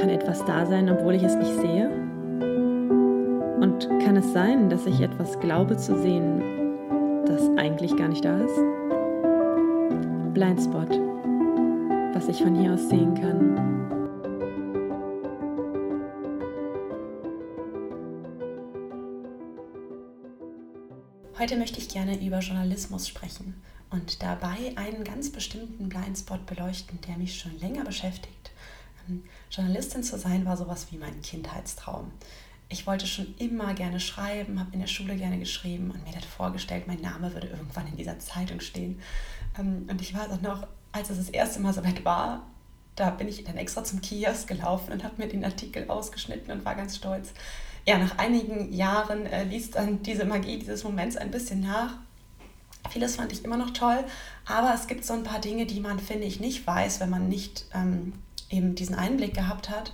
Kann etwas da sein, obwohl ich es nicht sehe? Und kann es sein, dass ich etwas glaube zu sehen, das eigentlich gar nicht da ist? Blindspot, was ich von hier aus sehen kann. Heute möchte ich gerne über Journalismus sprechen und dabei einen ganz bestimmten Blindspot beleuchten, der mich schon länger beschäftigt. Journalistin zu sein war sowas wie mein Kindheitstraum. Ich wollte schon immer gerne schreiben, habe in der Schule gerne geschrieben und mir hat vorgestellt, mein Name würde irgendwann in dieser Zeitung stehen. Ähm, und ich weiß auch noch, als es das erste Mal so weit war, da bin ich dann extra zum Kiosk gelaufen und habe mir den Artikel ausgeschnitten und war ganz stolz. Ja, nach einigen Jahren äh, ließ dann diese Magie dieses Moments ein bisschen nach Vieles fand ich immer noch toll, aber es gibt so ein paar Dinge, die man, finde ich, nicht weiß, wenn man nicht ähm, eben diesen Einblick gehabt hat.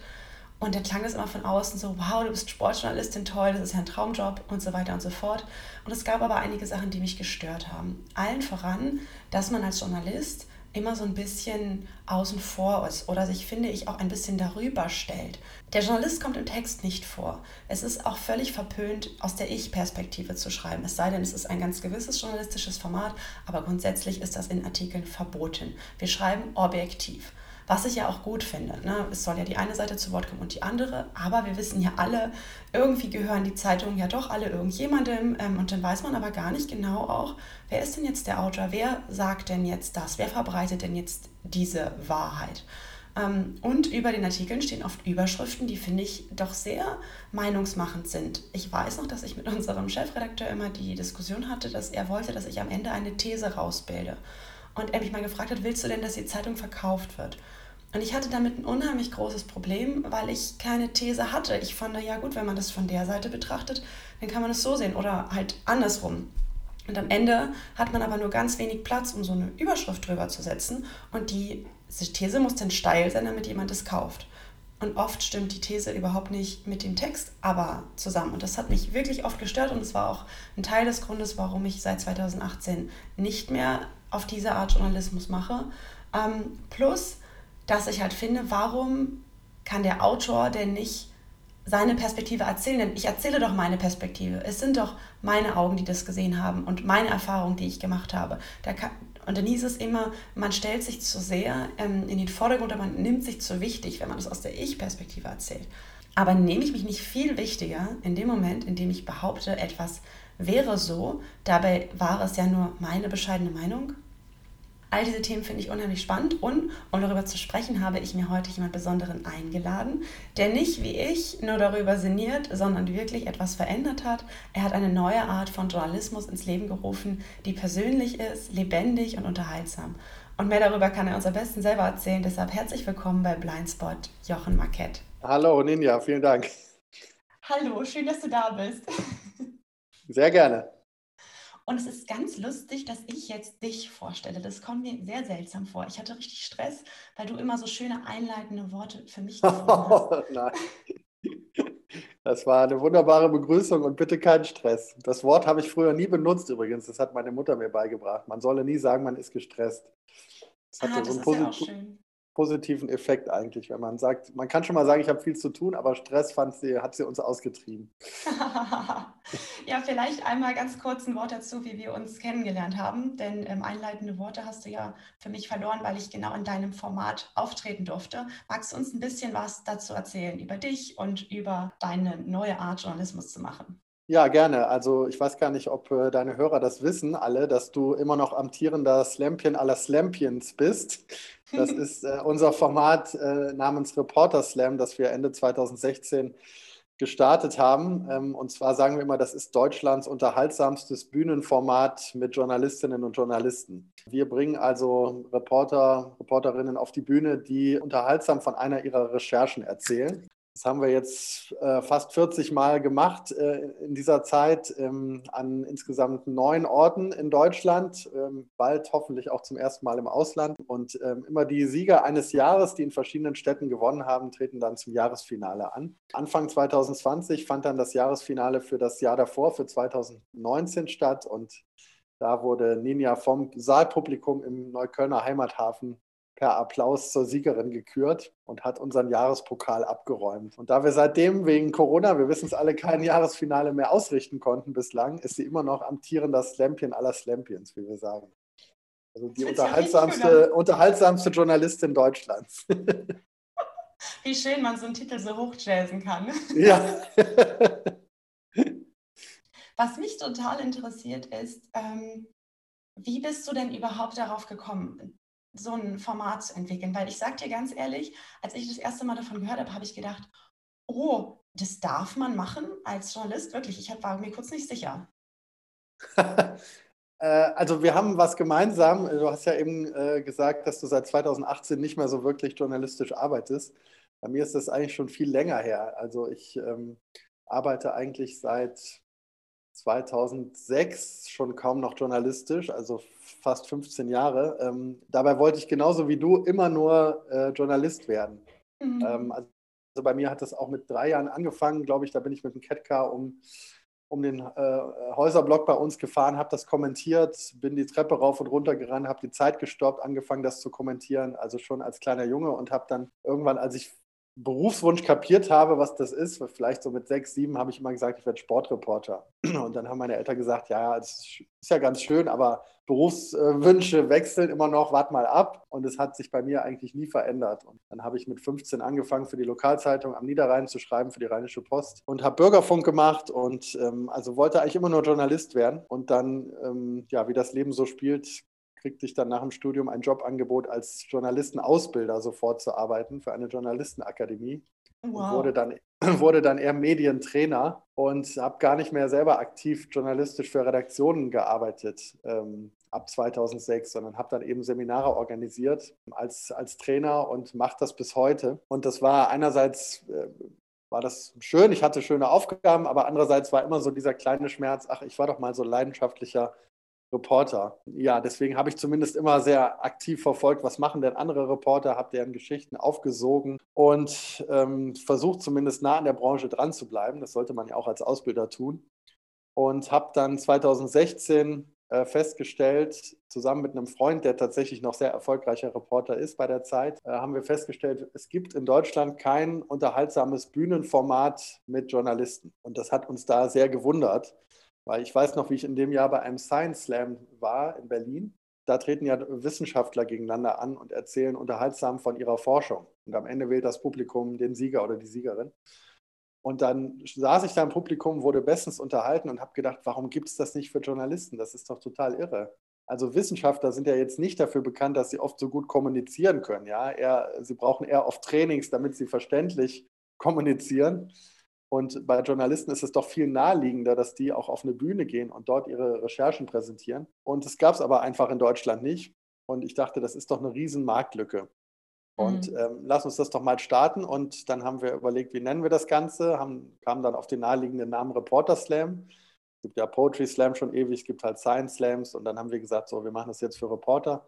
Und der klang ist immer von außen so, wow, du bist Sportjournalistin, toll, das ist ja ein Traumjob und so weiter und so fort. Und es gab aber einige Sachen, die mich gestört haben. Allen voran, dass man als Journalist immer so ein bisschen außen vor ist oder sich, finde ich, auch ein bisschen darüber stellt. Der Journalist kommt im Text nicht vor. Es ist auch völlig verpönt, aus der Ich-Perspektive zu schreiben. Es sei denn, es ist ein ganz gewisses journalistisches Format, aber grundsätzlich ist das in Artikeln verboten. Wir schreiben objektiv. Was ich ja auch gut finde. Ne? Es soll ja die eine Seite zu Wort kommen und die andere, aber wir wissen ja alle, irgendwie gehören die Zeitungen ja doch alle irgendjemandem ähm, und dann weiß man aber gar nicht genau auch, wer ist denn jetzt der Autor, wer sagt denn jetzt das, wer verbreitet denn jetzt diese Wahrheit. Ähm, und über den Artikeln stehen oft Überschriften, die finde ich doch sehr meinungsmachend sind. Ich weiß noch, dass ich mit unserem Chefredakteur immer die Diskussion hatte, dass er wollte, dass ich am Ende eine These rausbilde. Und er mich mal gefragt hat, willst du denn, dass die Zeitung verkauft wird? Und ich hatte damit ein unheimlich großes Problem, weil ich keine These hatte. Ich fand, ja gut, wenn man das von der Seite betrachtet, dann kann man es so sehen oder halt andersrum. Und am Ende hat man aber nur ganz wenig Platz, um so eine Überschrift drüber zu setzen. Und die These muss dann steil sein, damit jemand es kauft. Und oft stimmt die These überhaupt nicht mit dem Text aber zusammen. Und das hat mich wirklich oft gestört und es war auch ein Teil des Grundes, warum ich seit 2018 nicht mehr auf diese Art Journalismus mache. Ähm, plus, dass ich halt finde, warum kann der Autor denn nicht seine Perspektive erzählen? Denn ich erzähle doch meine Perspektive. Es sind doch meine Augen, die das gesehen haben und meine Erfahrungen, die ich gemacht habe. Kann, und dann hieß es immer, man stellt sich zu sehr ähm, in den Vordergrund oder man nimmt sich zu wichtig, wenn man das aus der Ich-Perspektive erzählt. Aber nehme ich mich nicht viel wichtiger in dem Moment, in dem ich behaupte, etwas wäre so, dabei war es ja nur meine bescheidene Meinung All diese Themen finde ich unheimlich spannend und um darüber zu sprechen, habe ich mir heute jemand Besonderen eingeladen, der nicht wie ich nur darüber sinniert, sondern wirklich etwas verändert hat. Er hat eine neue Art von Journalismus ins Leben gerufen, die persönlich ist, lebendig und unterhaltsam. Und mehr darüber kann er uns am besten selber erzählen. Deshalb herzlich willkommen bei Blindspot, Jochen Marquette. Hallo Ninja, vielen Dank. Hallo, schön, dass du da bist. Sehr gerne. Und es ist ganz lustig, dass ich jetzt dich vorstelle. Das kommt mir sehr seltsam vor. Ich hatte richtig Stress, weil du immer so schöne einleitende Worte für mich oh, Nein. Das war eine wunderbare Begrüßung und bitte keinen Stress. Das Wort habe ich früher nie benutzt übrigens. Das hat meine Mutter mir beigebracht. Man solle nie sagen, man ist gestresst. Das, ah, das so ist ja auch schön positiven Effekt eigentlich, wenn man sagt, man kann schon mal sagen, ich habe viel zu tun, aber Stress fand sie, hat sie uns ausgetrieben. ja, vielleicht einmal ganz kurz ein Wort dazu, wie wir uns kennengelernt haben, denn ähm, einleitende Worte hast du ja für mich verloren, weil ich genau in deinem Format auftreten durfte. Magst du uns ein bisschen was dazu erzählen, über dich und über deine neue Art, Journalismus zu machen? Ja, gerne. Also ich weiß gar nicht, ob äh, deine Hörer das wissen, alle, dass du immer noch amtierender Slampion aller Slampions bist. Das ist äh, unser Format äh, namens Reporter Slam, das wir Ende 2016 gestartet haben. Ähm, und zwar sagen wir immer, das ist Deutschlands unterhaltsamstes Bühnenformat mit Journalistinnen und Journalisten. Wir bringen also Reporter, Reporterinnen auf die Bühne, die unterhaltsam von einer ihrer Recherchen erzählen. Das haben wir jetzt äh, fast 40 Mal gemacht äh, in dieser Zeit ähm, an insgesamt neun Orten in Deutschland, ähm, bald hoffentlich auch zum ersten Mal im Ausland. Und ähm, immer die Sieger eines Jahres, die in verschiedenen Städten gewonnen haben, treten dann zum Jahresfinale an. Anfang 2020 fand dann das Jahresfinale für das Jahr davor, für 2019 statt. Und da wurde Ninja vom Saalpublikum im Neuköllner Heimathafen per Applaus zur Siegerin gekürt und hat unseren Jahrespokal abgeräumt. Und da wir seitdem wegen Corona, wir wissen es alle, kein Jahresfinale mehr ausrichten konnten bislang, ist sie immer noch amtierender Slampion aller Slampions, wie wir sagen. Also die unterhaltsamste, unterhaltsamste Journalistin Deutschlands. Wie schön man so einen Titel so hochjazzen kann. Ja. Was mich total interessiert ist, ähm, wie bist du denn überhaupt darauf gekommen, so ein Format zu entwickeln? Weil ich sage dir ganz ehrlich, als ich das erste Mal davon gehört habe, habe ich gedacht, oh, das darf man machen als Journalist? Wirklich, ich war mir kurz nicht sicher. Äh, also wir haben was gemeinsam. Du hast ja eben äh, gesagt, dass du seit 2018 nicht mehr so wirklich journalistisch arbeitest. Bei mir ist das eigentlich schon viel länger her. Also ich ähm, arbeite eigentlich seit 2006 schon kaum noch journalistisch, also fast 15 Jahre. Ähm, dabei wollte ich genauso wie du immer nur äh, Journalist werden. Mhm. Ähm, also bei mir hat das auch mit drei Jahren angefangen, glaube ich. Da bin ich mit dem Catcar um, um den äh, Häuserblock bei uns gefahren, habe das kommentiert, bin die Treppe rauf und runter gerannt, habe die Zeit gestoppt, angefangen, das zu kommentieren. Also schon als kleiner Junge und habe dann irgendwann, als ich Berufswunsch kapiert habe, was das ist, vielleicht so mit sechs, sieben habe ich immer gesagt, ich werde Sportreporter. Und dann haben meine Eltern gesagt, ja, es ist ja ganz schön, aber Berufswünsche wechseln immer noch, wart mal ab. Und es hat sich bei mir eigentlich nie verändert. Und dann habe ich mit 15 angefangen, für die Lokalzeitung am Niederrhein zu schreiben, für die Rheinische Post und habe Bürgerfunk gemacht und ähm, also wollte eigentlich immer nur Journalist werden. Und dann, ähm, ja, wie das Leben so spielt, kriegte ich dann nach dem Studium ein Jobangebot als Journalistenausbilder sofort zu arbeiten für eine Journalistenakademie. Wow. Wurde, dann, wurde dann eher Medientrainer und habe gar nicht mehr selber aktiv journalistisch für Redaktionen gearbeitet ähm, ab 2006, sondern habe dann eben Seminare organisiert als, als Trainer und mache das bis heute. Und das war einerseits äh, war das schön, ich hatte schöne Aufgaben, aber andererseits war immer so dieser kleine Schmerz, ach, ich war doch mal so leidenschaftlicher Reporter. Ja, deswegen habe ich zumindest immer sehr aktiv verfolgt, was machen denn andere Reporter, habe deren Geschichten aufgesogen und ähm, versucht zumindest nah an der Branche dran zu bleiben. Das sollte man ja auch als Ausbilder tun. Und habe dann 2016 äh, festgestellt, zusammen mit einem Freund, der tatsächlich noch sehr erfolgreicher Reporter ist bei der Zeit, äh, haben wir festgestellt, es gibt in Deutschland kein unterhaltsames Bühnenformat mit Journalisten. Und das hat uns da sehr gewundert weil ich weiß noch, wie ich in dem Jahr bei einem Science Slam war in Berlin. Da treten ja Wissenschaftler gegeneinander an und erzählen unterhaltsam von ihrer Forschung. Und am Ende wählt das Publikum den Sieger oder die Siegerin. Und dann saß ich da im Publikum, wurde bestens unterhalten und habe gedacht, warum gibt es das nicht für Journalisten? Das ist doch total irre. Also Wissenschaftler sind ja jetzt nicht dafür bekannt, dass sie oft so gut kommunizieren können. Ja? Eher, sie brauchen eher oft Trainings, damit sie verständlich kommunizieren. Und bei Journalisten ist es doch viel naheliegender, dass die auch auf eine Bühne gehen und dort ihre Recherchen präsentieren. Und es gab es aber einfach in Deutschland nicht. Und ich dachte, das ist doch eine riesen Marktlücke. Und mhm. ähm, lass uns das doch mal starten. Und dann haben wir überlegt, wie nennen wir das Ganze, haben, kamen dann auf den naheliegenden Namen Reporter Slam. Es gibt ja Poetry Slam schon ewig, es gibt halt Science Slams. Und dann haben wir gesagt, so, wir machen das jetzt für Reporter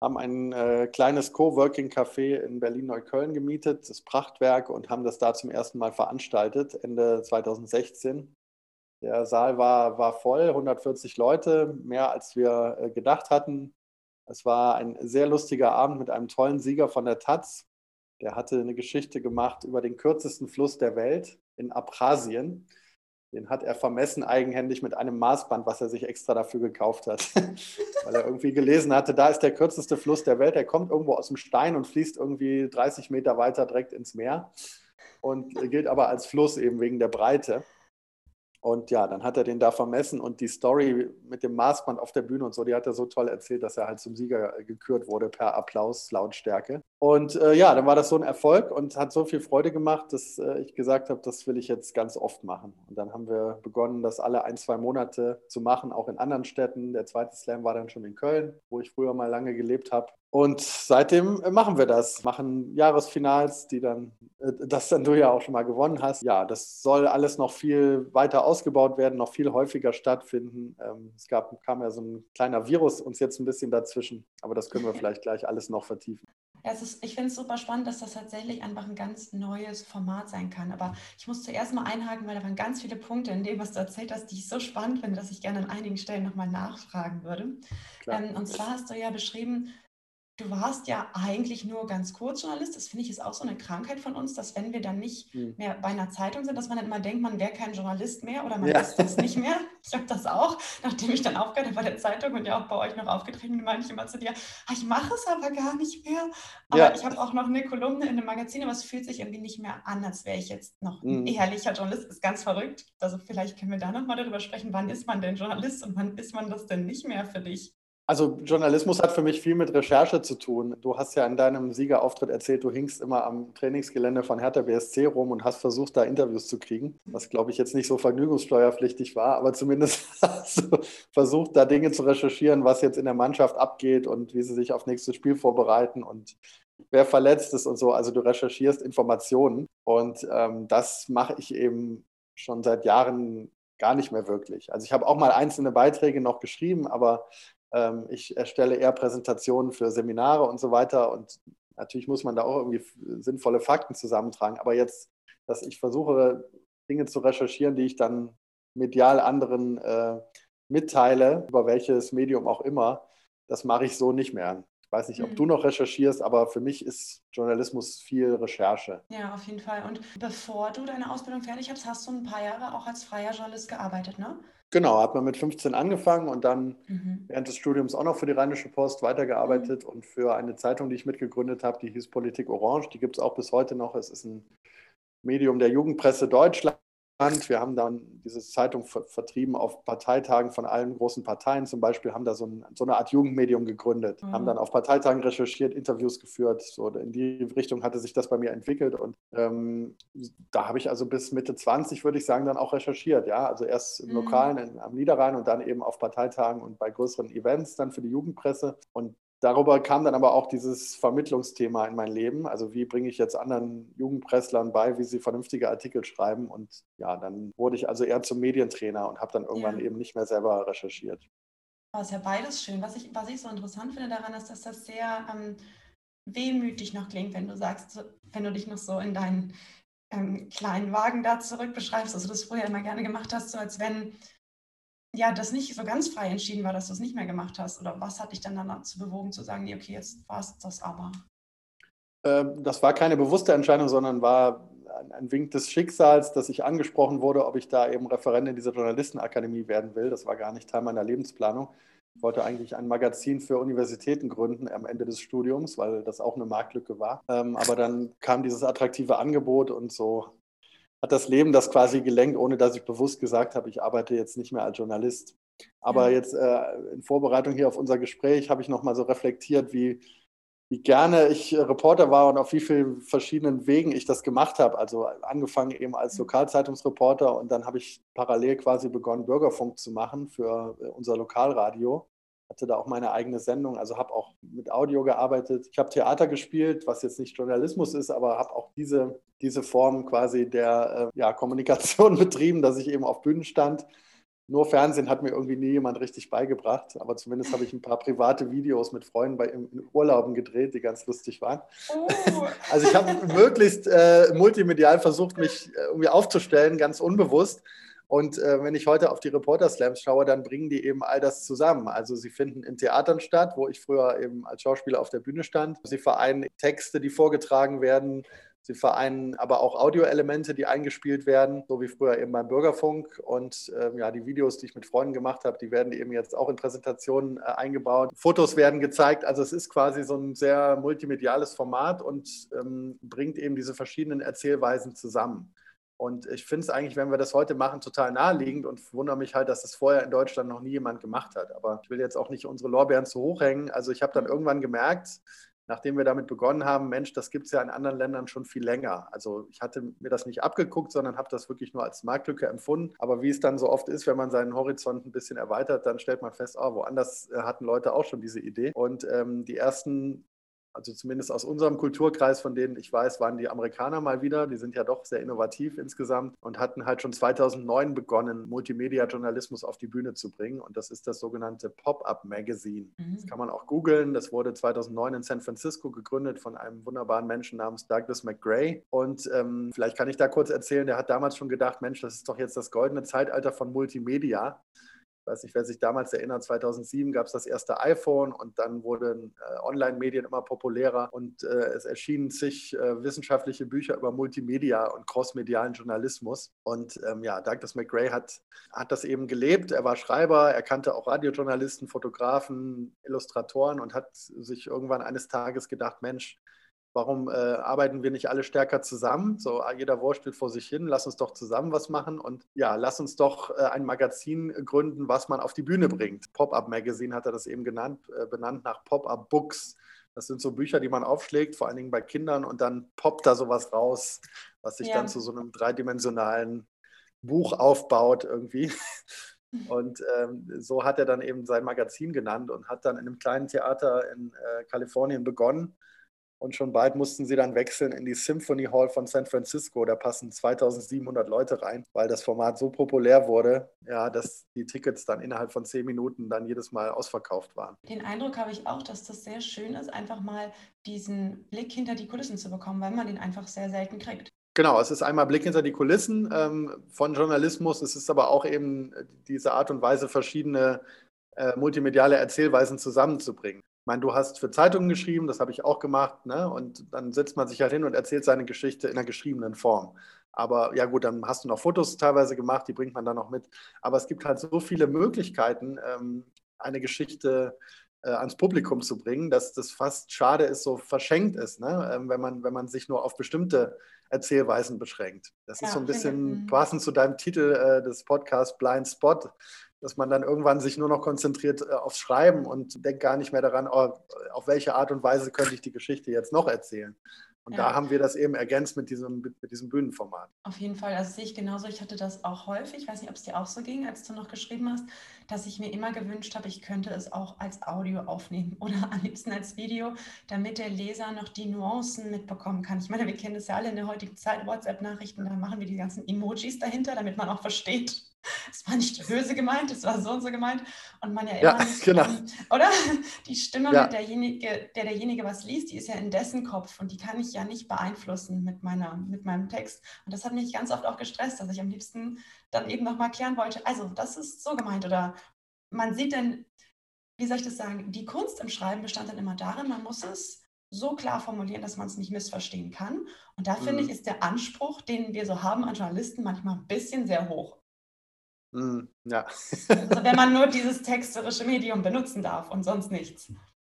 haben ein äh, kleines Coworking-Café in Berlin-Neukölln gemietet, das Prachtwerk, und haben das da zum ersten Mal veranstaltet, Ende 2016. Der Saal war, war voll, 140 Leute, mehr als wir äh, gedacht hatten. Es war ein sehr lustiger Abend mit einem tollen Sieger von der Taz. Der hatte eine Geschichte gemacht über den kürzesten Fluss der Welt in Abchasien. Den hat er vermessen eigenhändig mit einem Maßband, was er sich extra dafür gekauft hat. Weil er irgendwie gelesen hatte, da ist der kürzeste Fluss der Welt. Der kommt irgendwo aus dem Stein und fließt irgendwie 30 Meter weiter direkt ins Meer und gilt aber als Fluss eben wegen der Breite. Und ja, dann hat er den da vermessen und die Story mit dem Maßband auf der Bühne und so, die hat er so toll erzählt, dass er halt zum Sieger gekürt wurde per Applaus, Lautstärke. Und äh, ja, dann war das so ein Erfolg und hat so viel Freude gemacht, dass äh, ich gesagt habe, das will ich jetzt ganz oft machen. Und dann haben wir begonnen, das alle ein, zwei Monate zu machen, auch in anderen Städten. Der zweite Slam war dann schon in Köln, wo ich früher mal lange gelebt habe. Und seitdem äh, machen wir das, machen Jahresfinals, die dann, das dann du ja auch schon mal gewonnen hast. Ja, das soll alles noch viel weiter ausgebaut werden, noch viel häufiger stattfinden. Ähm, es gab, kam ja so ein kleiner Virus uns jetzt ein bisschen dazwischen, aber das können wir vielleicht gleich alles noch vertiefen. Ja, ist, ich finde es super spannend, dass das tatsächlich einfach ein ganz neues Format sein kann. Aber ich muss zuerst mal einhaken, weil da waren ganz viele Punkte in dem, was du erzählt hast, die ich so spannend finde, dass ich gerne an einigen Stellen nochmal nachfragen würde. Ähm, und zwar hast du ja beschrieben, du warst ja eigentlich nur ganz kurz Journalist. Das finde ich ist auch so eine Krankheit von uns, dass wenn wir dann nicht hm. mehr bei einer Zeitung sind, dass man dann immer denkt, man wäre kein Journalist mehr oder man ja. ist das nicht mehr. Ich habe das auch, nachdem ich dann aufgehört habe bei der Zeitung und ja auch bei euch noch aufgetreten bin, meine ich immer zu dir, ah, ich mache es aber gar nicht mehr. Aber ja. ich habe auch noch eine Kolumne in einem Magazin, aber es fühlt sich irgendwie nicht mehr an, als wäre ich jetzt noch ein mhm. ehrlicher Journalist. Das ist ganz verrückt. Also vielleicht können wir da nochmal darüber sprechen, wann ist man denn Journalist und wann ist man das denn nicht mehr für dich? Also Journalismus hat für mich viel mit Recherche zu tun. Du hast ja in deinem Siegerauftritt erzählt, du hingst immer am Trainingsgelände von Hertha BSC rum und hast versucht, da Interviews zu kriegen, was glaube ich jetzt nicht so vergnügungssteuerpflichtig war, aber zumindest hast du versucht, da Dinge zu recherchieren, was jetzt in der Mannschaft abgeht und wie sie sich auf nächstes Spiel vorbereiten und wer verletzt ist und so. Also du recherchierst Informationen und ähm, das mache ich eben schon seit Jahren gar nicht mehr wirklich. Also ich habe auch mal einzelne Beiträge noch geschrieben, aber ich erstelle eher Präsentationen für Seminare und so weiter. Und natürlich muss man da auch irgendwie sinnvolle Fakten zusammentragen. Aber jetzt, dass ich versuche, Dinge zu recherchieren, die ich dann medial anderen äh, mitteile, über welches Medium auch immer, das mache ich so nicht mehr. Ich weiß nicht, ob mhm. du noch recherchierst, aber für mich ist Journalismus viel Recherche. Ja, auf jeden Fall. Und bevor du deine Ausbildung fertig hast, hast du ein paar Jahre auch als freier Journalist gearbeitet, ne? Genau, hat man mit 15 angefangen und dann mhm. während des Studiums auch noch für die Rheinische Post weitergearbeitet mhm. und für eine Zeitung, die ich mitgegründet habe, die hieß Politik Orange. Die gibt es auch bis heute noch. Es ist ein Medium der Jugendpresse Deutschland. Wir haben dann diese Zeitung ver vertrieben auf Parteitagen von allen großen Parteien. Zum Beispiel haben da so, ein, so eine Art Jugendmedium gegründet, mhm. haben dann auf Parteitagen recherchiert, Interviews geführt. So in die Richtung hatte sich das bei mir entwickelt. Und ähm, da habe ich also bis Mitte 20, würde ich sagen, dann auch recherchiert. Ja, also erst im mhm. Lokalen in, am Niederrhein und dann eben auf Parteitagen und bei größeren Events dann für die Jugendpresse. Und darüber kam dann aber auch dieses Vermittlungsthema in mein Leben. Also wie bringe ich jetzt anderen Jugendpresslern bei, wie sie vernünftige Artikel schreiben. Und ja, dann wurde ich also eher zum Medientrainer und habe dann irgendwann ja. eben nicht mehr selber recherchiert. Das oh, ist ja beides schön. Was ich, was ich so interessant finde daran ist, dass das sehr ähm, wehmütig noch klingt, wenn du sagst, wenn du dich noch so in deinen ähm, kleinen Wagen da zurück beschreibst, also das früher immer gerne gemacht hast, so als wenn ja, das nicht so ganz frei entschieden war, dass du es nicht mehr gemacht hast? Oder was hat dich dann dazu bewogen zu sagen, nee, okay, jetzt war es das aber? Ähm, das war keine bewusste Entscheidung, sondern war ein Wink des Schicksals, dass ich angesprochen wurde, ob ich da eben Referent in dieser Journalistenakademie werden will. Das war gar nicht Teil meiner Lebensplanung. Ich wollte eigentlich ein Magazin für Universitäten gründen am Ende des Studiums, weil das auch eine Marktlücke war. Ähm, aber dann kam dieses attraktive Angebot und so hat das Leben das quasi gelenkt, ohne dass ich bewusst gesagt habe, ich arbeite jetzt nicht mehr als Journalist. Aber ja. jetzt äh, in Vorbereitung hier auf unser Gespräch habe ich nochmal so reflektiert, wie, wie gerne ich Reporter war und auf wie vielen verschiedenen Wegen ich das gemacht habe. Also angefangen eben als Lokalzeitungsreporter und dann habe ich parallel quasi begonnen, Bürgerfunk zu machen für äh, unser Lokalradio hatte da auch meine eigene Sendung, also habe auch mit Audio gearbeitet. Ich habe Theater gespielt, was jetzt nicht Journalismus ist, aber habe auch diese, diese Form quasi der äh, ja, Kommunikation betrieben, dass ich eben auf Bühnen stand. Nur Fernsehen hat mir irgendwie nie jemand richtig beigebracht, aber zumindest habe ich ein paar private Videos mit Freunden bei, in Urlauben gedreht, die ganz lustig waren. Oh. Also ich habe möglichst äh, multimedial versucht, mich äh, irgendwie aufzustellen, ganz unbewusst. Und äh, wenn ich heute auf die Reporter Slams schaue, dann bringen die eben all das zusammen. Also sie finden in Theatern statt, wo ich früher eben als Schauspieler auf der Bühne stand. Sie vereinen Texte, die vorgetragen werden. Sie vereinen aber auch Audioelemente, die eingespielt werden, so wie früher eben beim Bürgerfunk. Und ähm, ja, die Videos, die ich mit Freunden gemacht habe, die werden eben jetzt auch in Präsentationen äh, eingebaut. Fotos werden gezeigt. Also es ist quasi so ein sehr multimediales Format und ähm, bringt eben diese verschiedenen Erzählweisen zusammen. Und ich finde es eigentlich, wenn wir das heute machen, total naheliegend und wundere mich halt, dass das vorher in Deutschland noch nie jemand gemacht hat. Aber ich will jetzt auch nicht unsere Lorbeeren zu hoch hängen. Also ich habe dann irgendwann gemerkt, nachdem wir damit begonnen haben, Mensch, das gibt es ja in anderen Ländern schon viel länger. Also ich hatte mir das nicht abgeguckt, sondern habe das wirklich nur als Marktlücke empfunden. Aber wie es dann so oft ist, wenn man seinen Horizont ein bisschen erweitert, dann stellt man fest, oh, woanders äh, hatten Leute auch schon diese Idee. Und ähm, die ersten also zumindest aus unserem Kulturkreis, von denen ich weiß, waren die Amerikaner mal wieder. Die sind ja doch sehr innovativ insgesamt und hatten halt schon 2009 begonnen, Multimedia-Journalismus auf die Bühne zu bringen. Und das ist das sogenannte Pop-Up Magazine. Mhm. Das kann man auch googeln. Das wurde 2009 in San Francisco gegründet von einem wunderbaren Menschen namens Douglas McGray. Und ähm, vielleicht kann ich da kurz erzählen, der hat damals schon gedacht, Mensch, das ist doch jetzt das goldene Zeitalter von Multimedia weiß nicht, wer sich damals erinnert, 2007 gab es das erste iPhone und dann wurden äh, Online-Medien immer populärer und äh, es erschienen zig äh, wissenschaftliche Bücher über Multimedia und crossmedialen Journalismus. Und ähm, ja, Douglas McGray hat, hat das eben gelebt. Er war Schreiber, er kannte auch Radiojournalisten, Fotografen, Illustratoren und hat sich irgendwann eines Tages gedacht, Mensch, Warum äh, arbeiten wir nicht alle stärker zusammen? So, ah, jeder wurschtelt vor sich hin, lass uns doch zusammen was machen und ja, lass uns doch äh, ein Magazin gründen, was man auf die Bühne bringt. Pop-Up Magazine hat er das eben genannt, äh, benannt nach Pop-Up Books. Das sind so Bücher, die man aufschlägt, vor allen Dingen bei Kindern, und dann poppt da sowas raus, was sich ja. dann zu so einem dreidimensionalen Buch aufbaut irgendwie. Und ähm, so hat er dann eben sein Magazin genannt und hat dann in einem kleinen Theater in äh, Kalifornien begonnen und schon bald mussten sie dann wechseln in die Symphony Hall von San Francisco. Da passen 2700 Leute rein, weil das Format so populär wurde, ja, dass die Tickets dann innerhalb von zehn Minuten dann jedes Mal ausverkauft waren. Den Eindruck habe ich auch, dass das sehr schön ist, einfach mal diesen Blick hinter die Kulissen zu bekommen, weil man den einfach sehr selten kriegt. Genau, es ist einmal Blick hinter die Kulissen ähm, von Journalismus. Es ist aber auch eben diese Art und Weise, verschiedene äh, multimediale Erzählweisen zusammenzubringen. Ich meine, du hast für Zeitungen geschrieben, das habe ich auch gemacht, ne? und dann setzt man sich halt hin und erzählt seine Geschichte in einer geschriebenen Form. Aber ja gut, dann hast du noch Fotos teilweise gemacht, die bringt man dann noch mit. Aber es gibt halt so viele Möglichkeiten, ähm, eine Geschichte äh, ans Publikum zu bringen, dass das fast schade ist, so verschenkt ist, ne? Ähm, wenn, man, wenn man sich nur auf bestimmte Erzählweisen beschränkt. Das ja, ist so ein bisschen mhm. passend zu deinem Titel äh, des Podcasts Blind Spot dass man dann irgendwann sich nur noch konzentriert äh, aufs Schreiben und denkt gar nicht mehr daran, oh, auf welche Art und Weise könnte ich die Geschichte jetzt noch erzählen. Und ja. da haben wir das eben ergänzt mit diesem, mit diesem Bühnenformat. Auf jeden Fall, also sehe ich genauso. Ich hatte das auch häufig, ich weiß nicht, ob es dir auch so ging, als du noch geschrieben hast, dass ich mir immer gewünscht habe, ich könnte es auch als Audio aufnehmen oder am liebsten als Video, damit der Leser noch die Nuancen mitbekommen kann. Ich meine, wir kennen das ja alle in der heutigen Zeit, WhatsApp-Nachrichten, da machen wir die ganzen Emojis dahinter, damit man auch versteht, es war nicht böse gemeint, es war so und so gemeint. Und man ja immer, ja, nicht, genau. ähm, oder? Die Stimme, ja. mit derjenige, der derjenige was liest, die ist ja in dessen Kopf und die kann ich ja nicht beeinflussen mit, meiner, mit meinem Text. Und das hat mich ganz oft auch gestresst, dass ich am liebsten dann eben nochmal klären wollte, also das ist so gemeint. Oder man sieht dann, wie soll ich das sagen, die Kunst im Schreiben bestand dann immer darin, man muss es so klar formulieren, dass man es nicht missverstehen kann. Und da finde mhm. ich, ist der Anspruch, den wir so haben an Journalisten, manchmal ein bisschen sehr hoch. Mm, ja. also wenn man nur dieses texterische Medium benutzen darf und sonst nichts.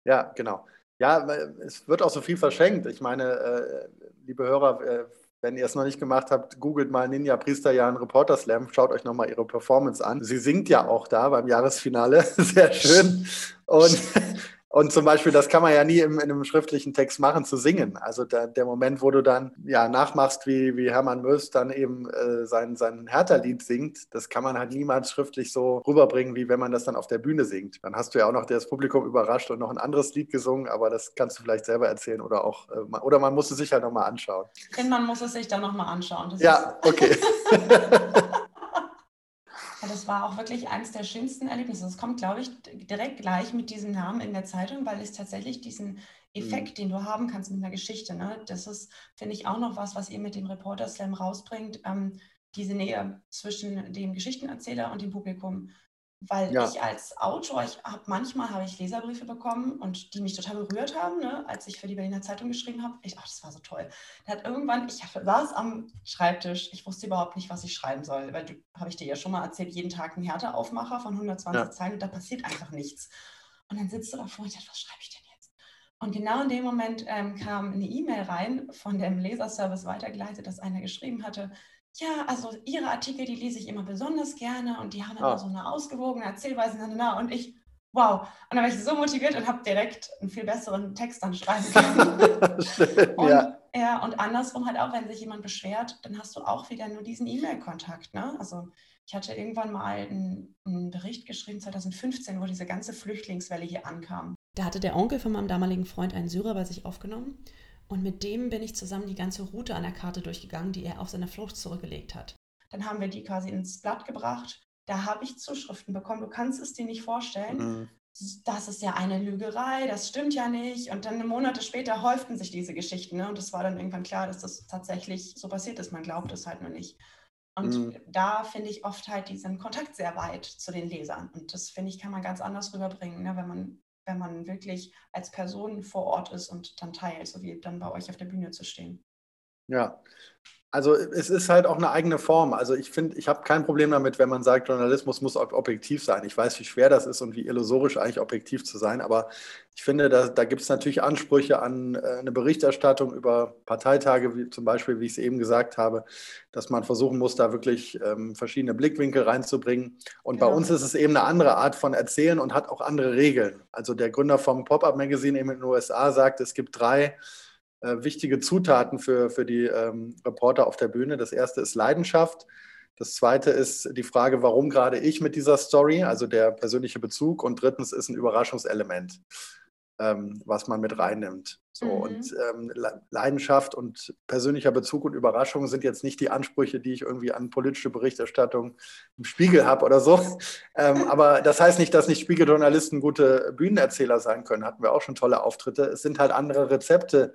Ja, genau. Ja, es wird auch so viel verschenkt. Ich meine, äh, liebe Hörer, äh, wenn ihr es noch nicht gemacht habt, googelt mal Ninja Priesterjahren Reporter Slam, schaut euch nochmal ihre Performance an. Sie singt ja auch da beim Jahresfinale, sehr schön. Und und zum Beispiel, das kann man ja nie im, in einem schriftlichen Text machen, zu singen. Also der, der Moment, wo du dann ja nachmachst, wie, wie Hermann Mös dann eben äh, sein, sein Hertha-Lied singt, das kann man halt niemals schriftlich so rüberbringen, wie wenn man das dann auf der Bühne singt. Dann hast du ja auch noch das Publikum überrascht und noch ein anderes Lied gesungen, aber das kannst du vielleicht selber erzählen oder auch, äh, oder man muss es sich halt nochmal anschauen. Denn man muss es sich dann nochmal anschauen. Das ja, okay. Ja, das war auch wirklich eines der schönsten Erlebnisse. Es kommt, glaube ich, direkt gleich mit diesem Namen in der Zeitung, weil es tatsächlich diesen Effekt, mhm. den du haben kannst mit einer Geschichte, ne? das ist, finde ich, auch noch was, was ihr mit dem Reporter Slam rausbringt, ähm, diese Nähe zwischen dem Geschichtenerzähler und dem Publikum. Weil ja. ich als Autor, ich habe manchmal habe ich Leserbriefe bekommen und die mich total berührt haben, ne, als ich für die Berliner Zeitung geschrieben habe. Ich, ach, das war so toll. Da hat irgendwann, ich saß am Schreibtisch, ich wusste überhaupt nicht, was ich schreiben soll, weil habe ich dir ja schon mal erzählt, jeden Tag ein Härteaufmacher von 120 ja. Zeilen und da passiert einfach nichts. Und dann sitzt du davor und ich dachte, was schreibe ich denn jetzt? Und genau in dem Moment ähm, kam eine E-Mail rein von dem Leserservice weitergeleitet, dass einer geschrieben hatte, ja, also Ihre Artikel, die lese ich immer besonders gerne und die haben immer ah. so eine ausgewogene Erzählweise. Und ich, wow. Und dann war ich so motiviert und habe direkt einen viel besseren Text dann schreiben können. und, ja. ja. und andersrum halt auch, wenn sich jemand beschwert, dann hast du auch wieder nur diesen E-Mail-Kontakt. Ne? Also ich hatte irgendwann mal einen, einen Bericht geschrieben, 2015, wo diese ganze Flüchtlingswelle hier ankam. Da hatte der Onkel von meinem damaligen Freund einen Syrer bei sich aufgenommen und mit dem bin ich zusammen die ganze Route an der Karte durchgegangen, die er auf seiner Flucht zurückgelegt hat. Dann haben wir die quasi ins Blatt gebracht. Da habe ich Zuschriften bekommen. Du kannst es dir nicht vorstellen. Mhm. Das ist ja eine Lügerei, das stimmt ja nicht. Und dann Monate später häuften sich diese Geschichten. Ne? Und es war dann irgendwann klar, dass das tatsächlich so passiert ist. Man glaubt es halt nur nicht. Und mhm. da finde ich oft halt diesen Kontakt sehr weit zu den Lesern. Und das finde ich, kann man ganz anders rüberbringen, ne? wenn man wenn man wirklich als Person vor Ort ist und dann teilt, so wie dann bei euch auf der Bühne zu stehen. Ja, also es ist halt auch eine eigene Form. Also ich finde, ich habe kein Problem damit, wenn man sagt, Journalismus muss objektiv sein. Ich weiß, wie schwer das ist und wie illusorisch eigentlich objektiv zu sein. Aber ich finde, da, da gibt es natürlich Ansprüche an äh, eine Berichterstattung über Parteitage, wie zum Beispiel, wie ich es eben gesagt habe, dass man versuchen muss, da wirklich ähm, verschiedene Blickwinkel reinzubringen. Und genau. bei uns ist es eben eine andere Art von Erzählen und hat auch andere Regeln. Also der Gründer vom Pop-Up Magazine eben in den USA sagt, es gibt drei äh, wichtige Zutaten für, für die ähm, Reporter auf der Bühne. Das erste ist Leidenschaft. Das zweite ist die Frage, warum gerade ich mit dieser Story, also der persönliche Bezug. Und drittens ist ein Überraschungselement, ähm, was man mit reinnimmt. So, mhm. Und ähm, Leidenschaft und persönlicher Bezug und Überraschung sind jetzt nicht die Ansprüche, die ich irgendwie an politische Berichterstattung im Spiegel habe oder so. Ähm, aber das heißt nicht, dass nicht Spiegeljournalisten gute Bühnenerzähler sein können. Hatten wir auch schon tolle Auftritte. Es sind halt andere Rezepte,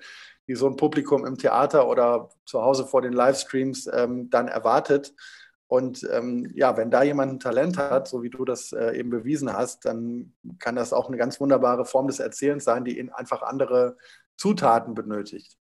die so ein Publikum im Theater oder zu Hause vor den Livestreams ähm, dann erwartet. Und ähm, ja, wenn da jemand ein Talent hat, so wie du das äh, eben bewiesen hast, dann kann das auch eine ganz wunderbare Form des Erzählens sein, die einfach andere Zutaten benötigt.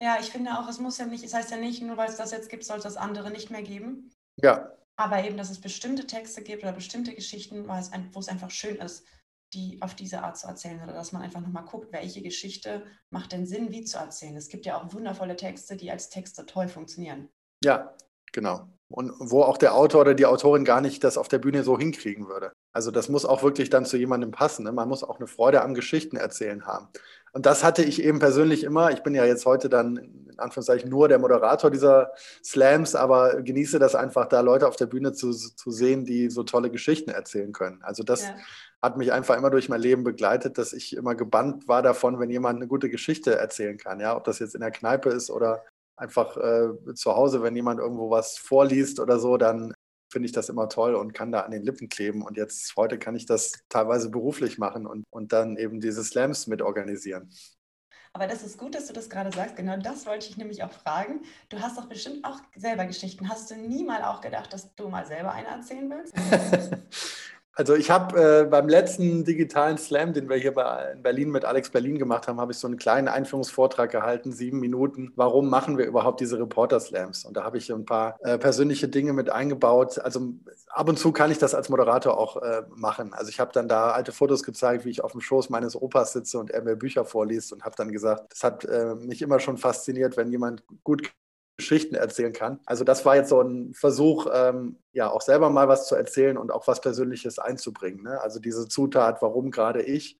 Ja, ich finde auch, es muss ja nicht, es heißt ja nicht, nur weil es das jetzt gibt, soll es das andere nicht mehr geben. Ja. Aber eben, dass es bestimmte Texte gibt oder bestimmte Geschichten, wo es einfach schön ist, die auf diese Art zu erzählen oder dass man einfach nochmal guckt, welche Geschichte macht denn Sinn, wie zu erzählen. Es gibt ja auch wundervolle Texte, die als Texte toll funktionieren. Ja, genau. Und wo auch der Autor oder die Autorin gar nicht das auf der Bühne so hinkriegen würde. Also das muss auch wirklich dann zu jemandem passen. Ne? Man muss auch eine Freude am Geschichten erzählen haben. Und das hatte ich eben persönlich immer. Ich bin ja jetzt heute dann in Anführungszeichen nur der Moderator dieser Slams, aber genieße das einfach, da Leute auf der Bühne zu, zu sehen, die so tolle Geschichten erzählen können. Also das ja hat mich einfach immer durch mein Leben begleitet, dass ich immer gebannt war davon, wenn jemand eine gute Geschichte erzählen kann. Ja, ob das jetzt in der Kneipe ist oder einfach äh, zu Hause, wenn jemand irgendwo was vorliest oder so, dann finde ich das immer toll und kann da an den Lippen kleben. Und jetzt heute kann ich das teilweise beruflich machen und, und dann eben diese Slams mit organisieren. Aber das ist gut, dass du das gerade sagst. Genau das wollte ich nämlich auch fragen. Du hast doch bestimmt auch selber Geschichten. Hast du nie mal auch gedacht, dass du mal selber eine erzählen willst? Also ich habe äh, beim letzten digitalen Slam, den wir hier bei, in Berlin mit Alex Berlin gemacht haben, habe ich so einen kleinen Einführungsvortrag gehalten, sieben Minuten. Warum machen wir überhaupt diese Reporter-Slams? Und da habe ich ein paar äh, persönliche Dinge mit eingebaut. Also ab und zu kann ich das als Moderator auch äh, machen. Also ich habe dann da alte Fotos gezeigt, wie ich auf dem Schoß meines Opas sitze und er mir Bücher vorliest und habe dann gesagt, das hat äh, mich immer schon fasziniert, wenn jemand gut Geschichten erzählen kann. Also das war jetzt so ein Versuch, ähm, ja, auch selber mal was zu erzählen und auch was Persönliches einzubringen. Ne? Also diese Zutat, warum gerade ich,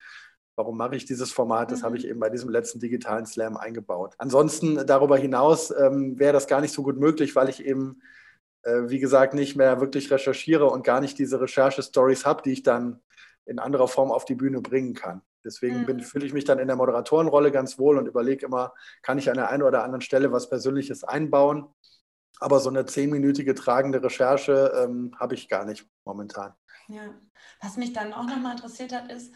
warum mache ich dieses Format, das mhm. habe ich eben bei diesem letzten digitalen Slam eingebaut. Ansonsten darüber hinaus ähm, wäre das gar nicht so gut möglich, weil ich eben, äh, wie gesagt, nicht mehr wirklich recherchiere und gar nicht diese Recherche-Stories habe, die ich dann in anderer Form auf die Bühne bringen kann. Deswegen mhm. fühle ich mich dann in der Moderatorenrolle ganz wohl und überlege immer, kann ich an der einen oder anderen Stelle was Persönliches einbauen? Aber so eine zehnminütige tragende Recherche ähm, habe ich gar nicht momentan. Ja, was mich dann auch nochmal interessiert hat, ist,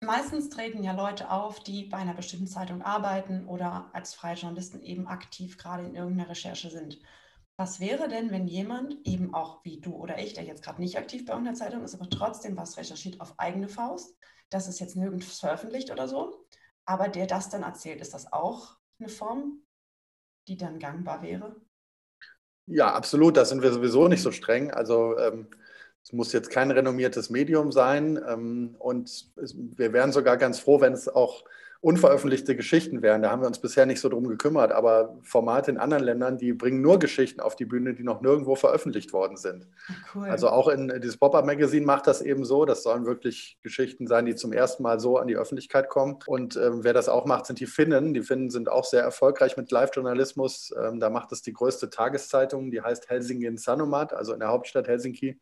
meistens treten ja Leute auf, die bei einer bestimmten Zeitung arbeiten oder als freie Journalisten eben aktiv gerade in irgendeiner Recherche sind. Was wäre denn, wenn jemand, eben auch wie du oder ich, der jetzt gerade nicht aktiv bei irgendeiner Zeitung ist, aber trotzdem was recherchiert auf eigene Faust, das ist jetzt nirgends veröffentlicht oder so, aber der das dann erzählt, ist das auch eine Form, die dann gangbar wäre? Ja, absolut. Da sind wir sowieso nicht so streng. Also ähm, es muss jetzt kein renommiertes Medium sein. Ähm, und es, wir wären sogar ganz froh, wenn es auch unveröffentlichte Geschichten wären. Da haben wir uns bisher nicht so drum gekümmert. Aber Formate in anderen Ländern, die bringen nur Geschichten auf die Bühne, die noch nirgendwo veröffentlicht worden sind. Cool. Also auch in dieses Pop-Up-Magazin macht das eben so. Das sollen wirklich Geschichten sein, die zum ersten Mal so an die Öffentlichkeit kommen. Und ähm, wer das auch macht, sind die Finnen. Die Finnen sind auch sehr erfolgreich mit Live-Journalismus. Ähm, da macht es die größte Tageszeitung, die heißt Helsingin Sanomat, also in der Hauptstadt Helsinki.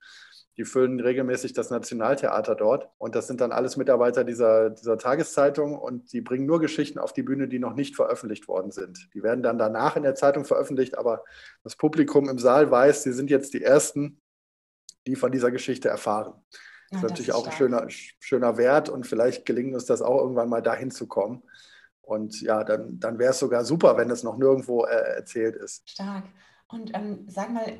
Die füllen regelmäßig das Nationaltheater dort. Und das sind dann alles Mitarbeiter dieser, dieser Tageszeitung und die bringen nur Geschichten auf die Bühne, die noch nicht veröffentlicht worden sind. Die werden dann danach in der Zeitung veröffentlicht, aber das Publikum im Saal weiß, sie sind jetzt die Ersten, die von dieser Geschichte erfahren. Das ist natürlich das ist auch ein schöner, schöner Wert und vielleicht gelingt uns das auch irgendwann mal dahin zu kommen. Und ja, dann, dann wäre es sogar super, wenn es noch nirgendwo äh, erzählt ist. Stark. Und ähm, sag mal,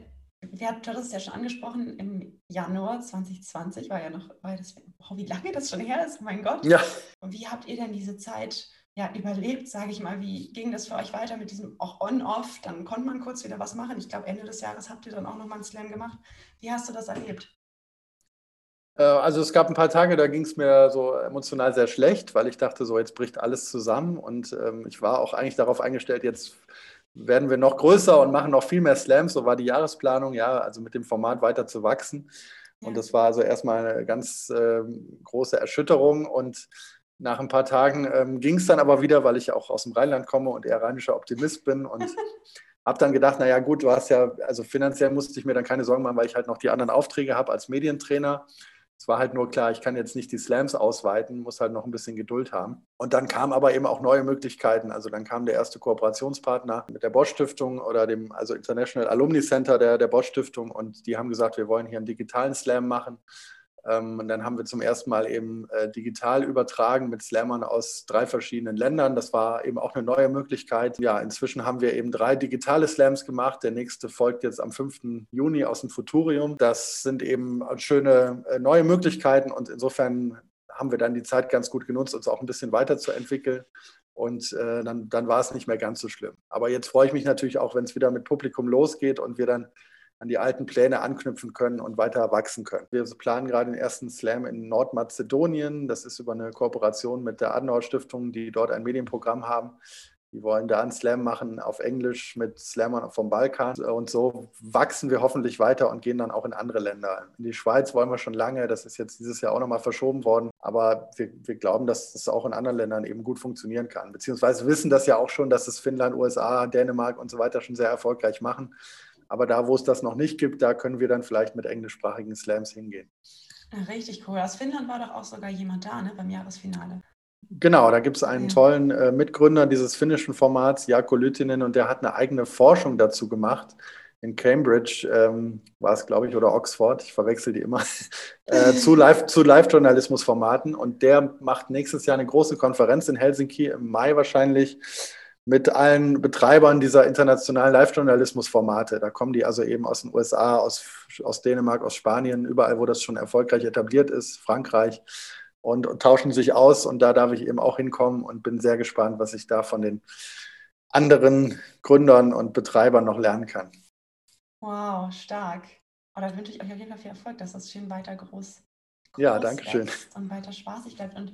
wir hatten das ja schon angesprochen, im Januar 2020 war ja noch, war das, oh, wie lange das schon her ist, mein Gott. Ja. Und wie habt ihr denn diese Zeit ja, überlebt, sage ich mal? Wie ging das für euch weiter mit diesem auch On-Off? Dann konnte man kurz wieder was machen. Ich glaube, Ende des Jahres habt ihr dann auch nochmal einen Slam gemacht. Wie hast du das erlebt? Äh, also es gab ein paar Tage, da ging es mir so emotional sehr schlecht, weil ich dachte, so jetzt bricht alles zusammen und ähm, ich war auch eigentlich darauf eingestellt, jetzt werden wir noch größer und machen noch viel mehr Slams. So war die Jahresplanung, ja, also mit dem Format weiter zu wachsen. Und das war also erstmal eine ganz äh, große Erschütterung. Und nach ein paar Tagen ähm, ging es dann aber wieder, weil ich auch aus dem Rheinland komme und eher rheinischer Optimist bin. Und habe dann gedacht, naja gut, du hast ja, also finanziell musste ich mir dann keine Sorgen machen, weil ich halt noch die anderen Aufträge habe als Medientrainer. Es war halt nur klar, ich kann jetzt nicht die Slams ausweiten, muss halt noch ein bisschen Geduld haben. Und dann kamen aber eben auch neue Möglichkeiten. Also dann kam der erste Kooperationspartner mit der Bosch Stiftung oder dem also International Alumni Center der, der Bosch Stiftung und die haben gesagt, wir wollen hier einen digitalen Slam machen. Ähm, und dann haben wir zum ersten Mal eben äh, digital übertragen mit Slammern aus drei verschiedenen Ländern. Das war eben auch eine neue Möglichkeit. Ja, inzwischen haben wir eben drei digitale Slams gemacht. Der nächste folgt jetzt am 5. Juni aus dem Futurium. Das sind eben schöne äh, neue Möglichkeiten und insofern haben wir dann die Zeit ganz gut genutzt, uns auch ein bisschen weiterzuentwickeln. Und äh, dann, dann war es nicht mehr ganz so schlimm. Aber jetzt freue ich mich natürlich auch, wenn es wieder mit Publikum losgeht und wir dann an die alten Pläne anknüpfen können und weiter wachsen können. Wir planen gerade den ersten Slam in Nordmazedonien. Das ist über eine Kooperation mit der Adenauer Stiftung, die dort ein Medienprogramm haben. Die wollen da einen Slam machen auf Englisch mit Slammern vom Balkan. Und so wachsen wir hoffentlich weiter und gehen dann auch in andere Länder. In die Schweiz wollen wir schon lange. Das ist jetzt dieses Jahr auch nochmal verschoben worden. Aber wir, wir glauben, dass es auch in anderen Ländern eben gut funktionieren kann. Beziehungsweise wissen das ja auch schon, dass es Finnland, USA, Dänemark und so weiter schon sehr erfolgreich machen. Aber da, wo es das noch nicht gibt, da können wir dann vielleicht mit englischsprachigen Slams hingehen. Richtig cool. Aus Finnland war doch auch sogar jemand da, ne, beim Jahresfinale. Genau, da gibt es einen tollen äh, Mitgründer dieses finnischen Formats, Jaakko Lytinen, und der hat eine eigene Forschung dazu gemacht. In Cambridge ähm, war es, glaube ich, oder Oxford, ich verwechsel die immer, äh, zu Live-Journalismus-Formaten. und der macht nächstes Jahr eine große Konferenz in Helsinki, im Mai wahrscheinlich, mit allen Betreibern dieser internationalen Live-Journalismus-Formate. Da kommen die also eben aus den USA, aus, aus Dänemark, aus Spanien, überall, wo das schon erfolgreich etabliert ist, Frankreich, und, und tauschen sich aus. Und da darf ich eben auch hinkommen und bin sehr gespannt, was ich da von den anderen Gründern und Betreibern noch lernen kann. Wow, stark. Oh, da wünsche ich euch auf jeden Fall viel Erfolg, dass das schön weiter groß, groß ja, danke schön. und weiter spaßig bleibt. Und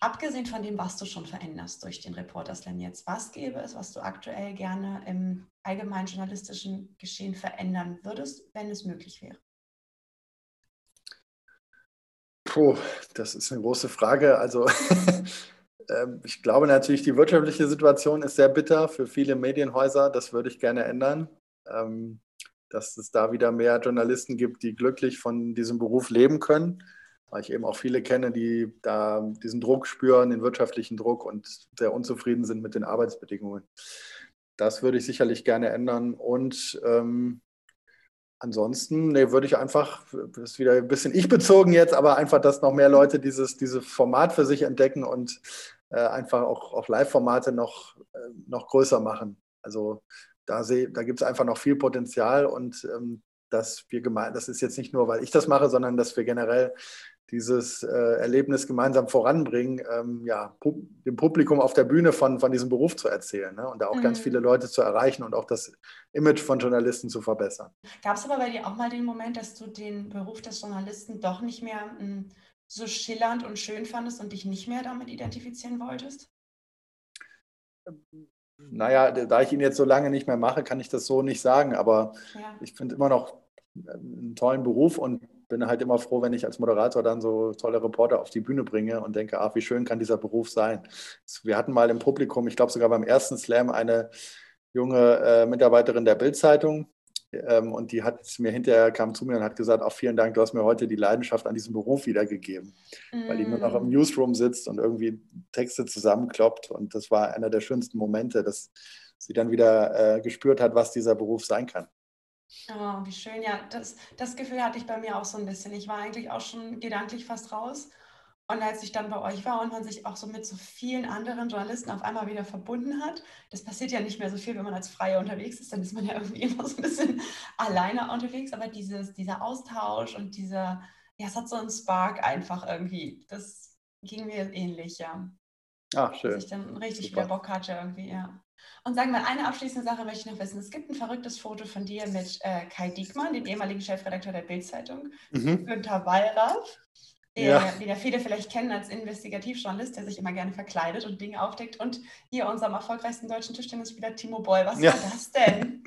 abgesehen von dem, was du schon veränderst durch den Reporter Slam jetzt, was gäbe es, was du aktuell gerne im allgemeinen journalistischen Geschehen verändern würdest, wenn es möglich wäre? Puh, das ist eine große Frage. Also ähm, ich glaube natürlich, die wirtschaftliche Situation ist sehr bitter für viele Medienhäuser. Das würde ich gerne ändern. Ähm, dass es da wieder mehr Journalisten gibt, die glücklich von diesem Beruf leben können weil ich eben auch viele kenne, die da diesen Druck spüren, den wirtschaftlichen Druck und sehr unzufrieden sind mit den Arbeitsbedingungen. Das würde ich sicherlich gerne ändern. Und ähm, ansonsten nee, würde ich einfach, das ist wieder ein bisschen ich bezogen jetzt, aber einfach, dass noch mehr Leute dieses, dieses Format für sich entdecken und äh, einfach auch, auch Live-Formate noch, äh, noch größer machen. Also da, da gibt es einfach noch viel Potenzial und ähm, dass wir gemeint, das ist jetzt nicht nur, weil ich das mache, sondern dass wir generell dieses äh, Erlebnis gemeinsam voranbringen, ähm, ja, pu dem Publikum auf der Bühne von, von diesem Beruf zu erzählen ne? und da auch mhm. ganz viele Leute zu erreichen und auch das Image von Journalisten zu verbessern. Gab es aber bei dir auch mal den Moment, dass du den Beruf des Journalisten doch nicht mehr hm, so schillernd und schön fandest und dich nicht mehr damit identifizieren wolltest? Naja, da ich ihn jetzt so lange nicht mehr mache, kann ich das so nicht sagen, aber ja. ich finde immer noch einen tollen Beruf und bin halt immer froh, wenn ich als Moderator dann so tolle Reporter auf die Bühne bringe und denke, ach, wie schön kann dieser Beruf sein. Wir hatten mal im Publikum, ich glaube sogar beim ersten Slam, eine junge äh, Mitarbeiterin der Bildzeitung ähm, und die hat mir hinterher kam zu mir und hat gesagt, auch vielen Dank, du hast mir heute die Leidenschaft an diesem Beruf wiedergegeben, mm. weil die nur noch im mm. Newsroom sitzt und irgendwie Texte zusammenkloppt und das war einer der schönsten Momente, dass sie dann wieder äh, gespürt hat, was dieser Beruf sein kann. Oh, wie schön. Ja, das, das Gefühl hatte ich bei mir auch so ein bisschen. Ich war eigentlich auch schon gedanklich fast raus Und als ich dann bei euch war und man sich auch so mit so vielen anderen Journalisten auf einmal wieder verbunden hat, das passiert ja nicht mehr so viel, wenn man als Freier unterwegs ist, dann ist man ja irgendwie immer so ein bisschen alleine unterwegs, aber dieses, dieser Austausch und dieser, ja, es hat so einen Spark einfach irgendwie, das ging mir ähnlich, ja. Ach, schön. Dass ich dann richtig Super. wieder Bock hatte irgendwie, ja. Und sagen wir, eine abschließende Sache möchte ich noch wissen. Es gibt ein verrücktes Foto von dir mit äh, Kai Diekmann, dem ehemaligen Chefredakteur der Bild-Zeitung, mhm. Günther Wallraff der, ja. den ja viele vielleicht kennen als Investigativjournalist, der sich immer gerne verkleidet und Dinge aufdeckt. Und hier unserem erfolgreichsten deutschen Tischtennisspieler Timo Boll. Was ja. war das denn?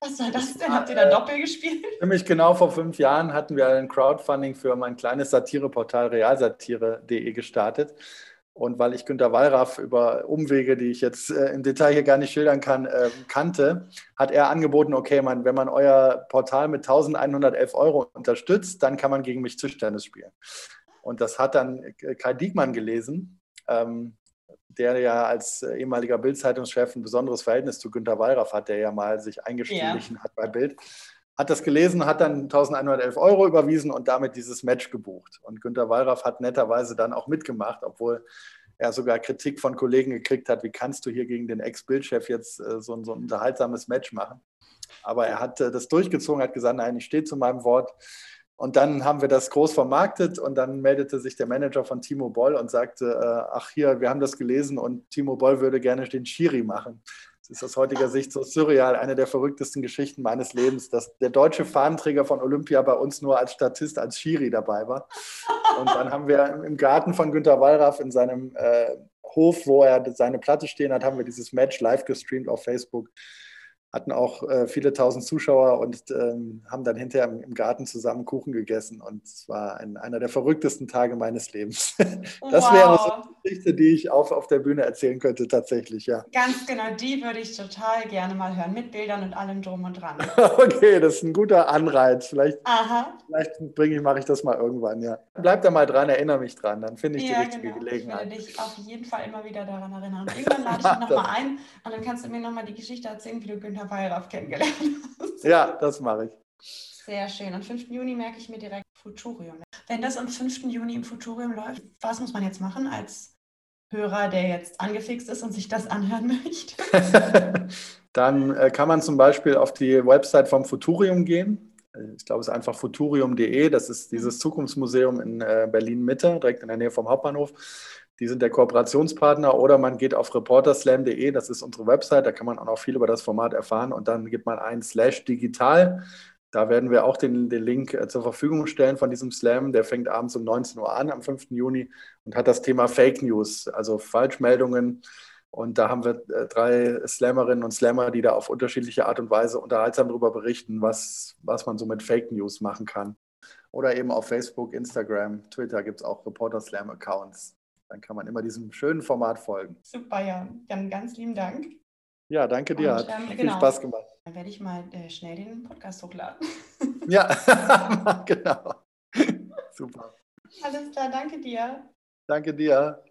Was war das denn? Habt ihr da Doppel gespielt? Nämlich genau vor fünf Jahren hatten wir ein Crowdfunding für mein kleines Satireportal realsatire.de gestartet. Und weil ich Günter Wallraff über Umwege, die ich jetzt äh, im Detail hier gar nicht schildern kann, äh, kannte, hat er angeboten, okay, man, wenn man euer Portal mit 1111 Euro unterstützt, dann kann man gegen mich Tischtennis spielen. Und das hat dann Kai Diekmann gelesen, ähm, der ja als ehemaliger Bild-Zeitungschef ein besonderes Verhältnis zu Günter Wallraff hat, der ja mal sich eingeschlichen ja. hat bei Bild hat das gelesen, hat dann 1111 Euro überwiesen und damit dieses Match gebucht. Und Günter Wallraff hat netterweise dann auch mitgemacht, obwohl er sogar Kritik von Kollegen gekriegt hat, wie kannst du hier gegen den Ex-Bildchef jetzt äh, so, ein, so, ein, unterhaltsames Match machen. Aber er hat äh, das durchgezogen, hat gesagt, nein, ich stehe zu meinem Wort. Und dann haben wir das groß vermarktet und dann meldete sich der Manager von Timo Boll und sagte, äh, ach hier, wir haben das gelesen und Timo Boll würde gerne den Schiri machen. Das ist aus heutiger Sicht so surreal, eine der verrücktesten Geschichten meines Lebens, dass der deutsche Fahnenträger von Olympia bei uns nur als Statist, als Schiri dabei war. Und dann haben wir im Garten von Günter Wallraff in seinem äh, Hof, wo er seine Platte stehen hat, haben wir dieses Match live gestreamt auf Facebook hatten auch äh, viele tausend Zuschauer und ähm, haben dann hinterher im, im, Garten zusammen Kuchen gegessen. Und es war ein, einer der verrücktesten Tage meines Lebens. das wow. wäre so eine Geschichte, die ich auf, auf der Bühne erzählen könnte, tatsächlich, ja. Ganz genau, die würde ich total gerne mal hören, mit Bildern und allem drum und dran. okay, das ist ein guter Anreiz. Vielleicht, vielleicht bringe ich, mache ich das mal irgendwann, ja. Bleib da mal dran, erinnere mich dran, dann finde ich ja, die richtige genau. Gelegenheit. Ich werde dich auf jeden Fall immer wieder daran erinnern. irgendwann lade ich dich nochmal ein und dann kannst du mir nochmal die Geschichte erzählen, wie du Günther Wallraff kennengelernt hast. Ja, das mache ich. Sehr schön. Am 5. Juni merke ich mir direkt Futurium. Wenn das am 5. Juni im Futurium läuft, was muss man jetzt machen als Hörer, der jetzt angefixt ist und sich das anhören möchte? Dann äh, kann man zum Beispiel auf die Website vom Futurium gehen. Ich glaube, es ist einfach futurium.de. Das ist dieses Zukunftsmuseum in äh, Berlin-Mitte, direkt in der Nähe vom Hauptbahnhof. Die sind der Kooperationspartner oder man geht auf reporterslam.de, das ist unsere Website, da kann man auch noch viel über das Format erfahren und dann gibt man ein slash digital. Da werden wir auch den, den Link äh, zur Verfügung stellen von diesem Slam. Der fängt abends um 19 Uhr an am 5. Juni und hat das Thema Fake News, also Falschmeldungen. Und da haben wir äh, drei Slammerinnen und Slammer, die da auf unterschiedliche Art und Weise unterhaltsam darüber berichten, was, was man so mit Fake News machen kann. Oder eben auf Facebook, Instagram, Twitter gibt es auch Reporter Slam Accounts. Dann kann man immer diesem schönen Format folgen. Super, ja. Jan, ganz lieben Dank. Ja, danke dir. Und, Hat ähm, viel genau. Spaß gemacht. Dann werde ich mal äh, schnell den Podcast hochladen. ja, genau. Super. Alles klar, danke dir. Danke dir.